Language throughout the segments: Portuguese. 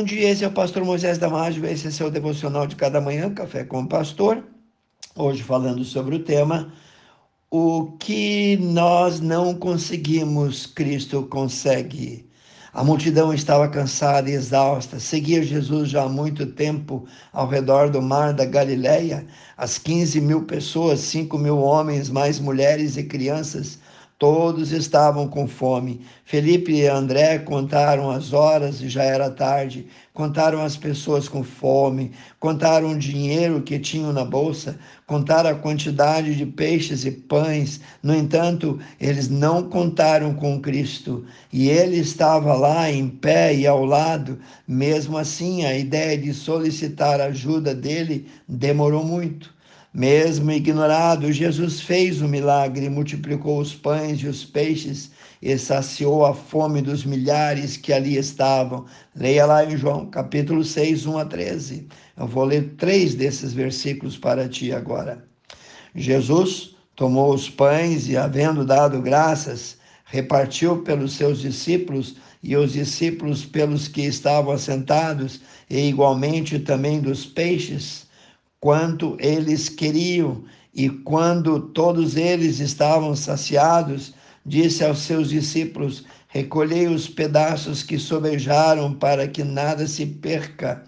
Bom dia, esse é o pastor Moisés Damásio, esse é seu devocional de cada manhã, Café com o Pastor. Hoje falando sobre o tema O que nós não conseguimos, Cristo consegue. A multidão estava cansada e exausta, seguia Jesus já há muito tempo ao redor do mar da Galileia. As 15 mil pessoas, 5 mil homens, mais mulheres e crianças, Todos estavam com fome. Felipe e André contaram as horas e já era tarde. Contaram as pessoas com fome, contaram o dinheiro que tinham na bolsa, contaram a quantidade de peixes e pães. No entanto, eles não contaram com Cristo. E ele estava lá em pé e ao lado. Mesmo assim, a ideia de solicitar ajuda dele demorou muito. Mesmo ignorado, Jesus fez o milagre, multiplicou os pães e os peixes e saciou a fome dos milhares que ali estavam. Leia lá em João, capítulo 6, 1 a 13. Eu vou ler três desses versículos para ti agora. Jesus tomou os pães e, havendo dado graças, repartiu pelos seus discípulos e os discípulos pelos que estavam assentados, e igualmente também dos peixes quanto eles queriam. E quando todos eles estavam saciados, disse aos seus discípulos: Recolhei os pedaços que sobejaram, para que nada se perca.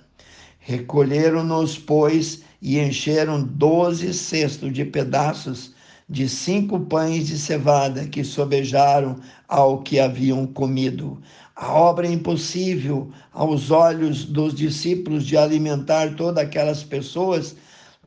Recolheram-nos, pois, e encheram doze cestos de pedaços de cinco pães de cevada que sobejaram ao que haviam comido. A obra é impossível aos olhos dos discípulos de alimentar todas aquelas pessoas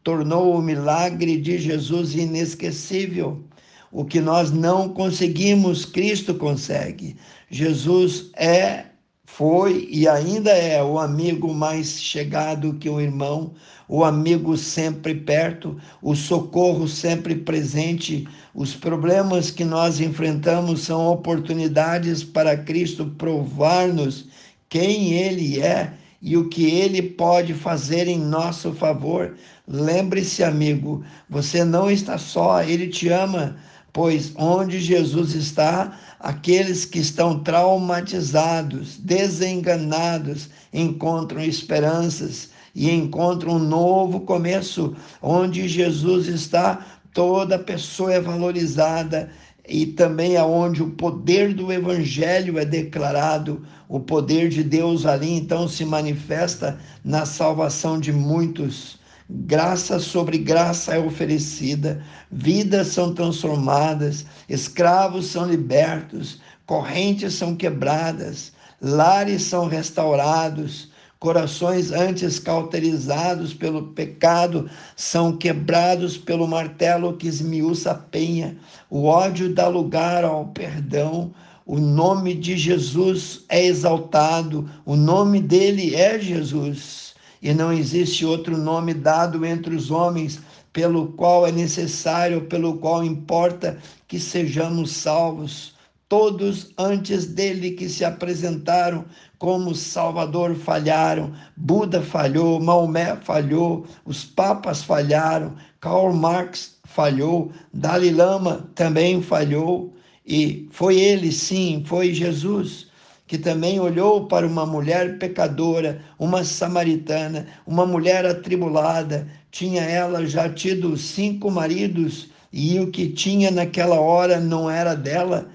tornou o milagre de Jesus inesquecível. O que nós não conseguimos, Cristo consegue. Jesus é foi e ainda é o amigo mais chegado que o irmão, o amigo sempre perto, o socorro sempre presente. Os problemas que nós enfrentamos são oportunidades para Cristo provar-nos quem Ele é e o que Ele pode fazer em nosso favor. Lembre-se, amigo, você não está só, Ele te ama pois onde Jesus está, aqueles que estão traumatizados, desenganados, encontram esperanças e encontram um novo começo. Onde Jesus está, toda pessoa é valorizada e também aonde o poder do evangelho é declarado, o poder de Deus ali então se manifesta na salvação de muitos graça sobre graça é oferecida, vidas são transformadas, escravos são libertos, correntes são quebradas, lares são restaurados, corações antes cauterizados pelo pecado são quebrados pelo martelo que esmiuça a penha, o ódio dá lugar ao perdão. O nome de Jesus é exaltado, o nome dele é Jesus e não existe outro nome dado entre os homens pelo qual é necessário, pelo qual importa que sejamos salvos. Todos antes dele que se apresentaram como Salvador falharam, Buda falhou, Maomé falhou, os papas falharam, Karl Marx falhou, Dalai Lama também falhou, e foi ele, sim, foi Jesus que também olhou para uma mulher pecadora, uma samaritana, uma mulher atribulada. Tinha ela já tido cinco maridos e o que tinha naquela hora não era dela.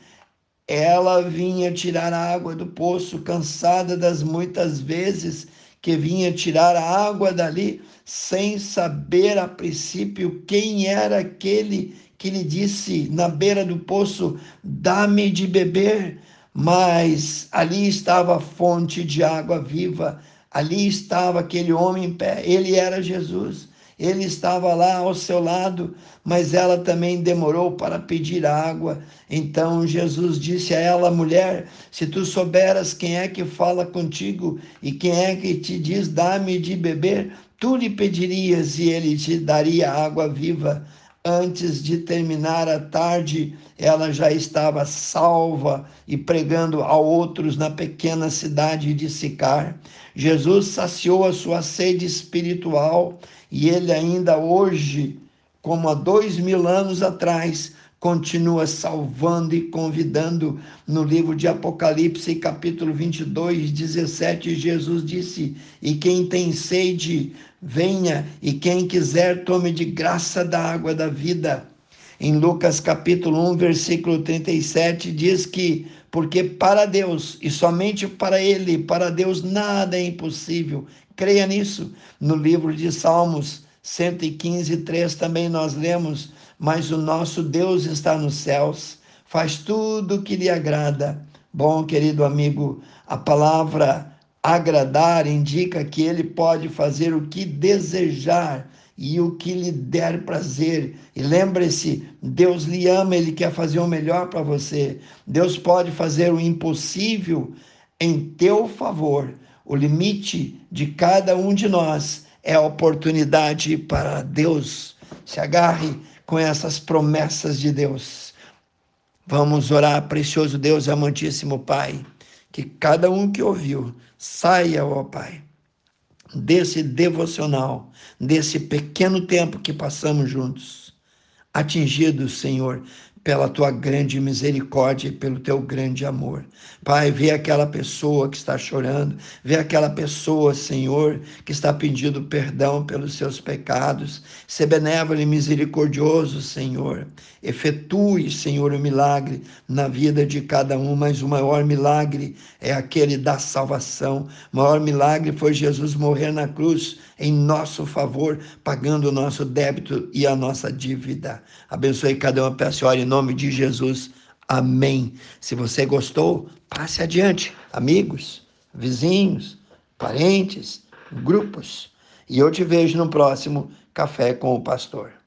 Ela vinha tirar a água do poço, cansada das muitas vezes que vinha tirar a água dali, sem saber a princípio quem era aquele que lhe disse na beira do poço: Dá-me de beber mas ali estava a fonte de água viva, ali estava aquele homem em pé, ele era Jesus. Ele estava lá ao seu lado, mas ela também demorou para pedir água. Então Jesus disse a ela, mulher, se tu souberas quem é que fala contigo e quem é que te diz, dá-me de beber, tu lhe pedirias e ele te daria água viva. Antes de terminar a tarde, ela já estava salva e pregando a outros na pequena cidade de Sicar. Jesus saciou a sua sede espiritual e ele ainda hoje, como há dois mil anos atrás, continua salvando e convidando. No livro de Apocalipse, capítulo 22, 17, Jesus disse: E quem tem sede, venha, e quem quiser, tome de graça da água da vida. Em Lucas capítulo 1, versículo 37, diz que porque para Deus e somente para Ele, para Deus nada é impossível. Creia nisso. No livro de Salmos 115, 3 também nós lemos: Mas o nosso Deus está nos céus, faz tudo o que lhe agrada. Bom, querido amigo, a palavra agradar indica que ele pode fazer o que desejar e o que lhe der prazer. E lembre-se, Deus lhe ama, ele quer fazer o melhor para você. Deus pode fazer o impossível em teu favor. O limite de cada um de nós é a oportunidade para Deus. Se agarre com essas promessas de Deus. Vamos orar, precioso Deus, amantíssimo Pai, que cada um que ouviu saia, ó Pai desse devocional, desse pequeno tempo que passamos juntos, atingidos, Senhor, pela tua grande misericórdia e pelo teu grande amor. Pai, vê aquela pessoa que está chorando, vê aquela pessoa, Senhor, que está pedindo perdão pelos seus pecados. Se benévolo e misericordioso, Senhor. Efetue, Senhor, o milagre na vida de cada um, mas o maior milagre é aquele da salvação. O maior milagre foi Jesus morrer na cruz em nosso favor, pagando o nosso débito e a nossa dívida. Abençoe cada um, peço e nome de Jesus. Amém. Se você gostou, passe adiante, amigos, vizinhos, parentes, grupos. E eu te vejo no próximo Café com o Pastor.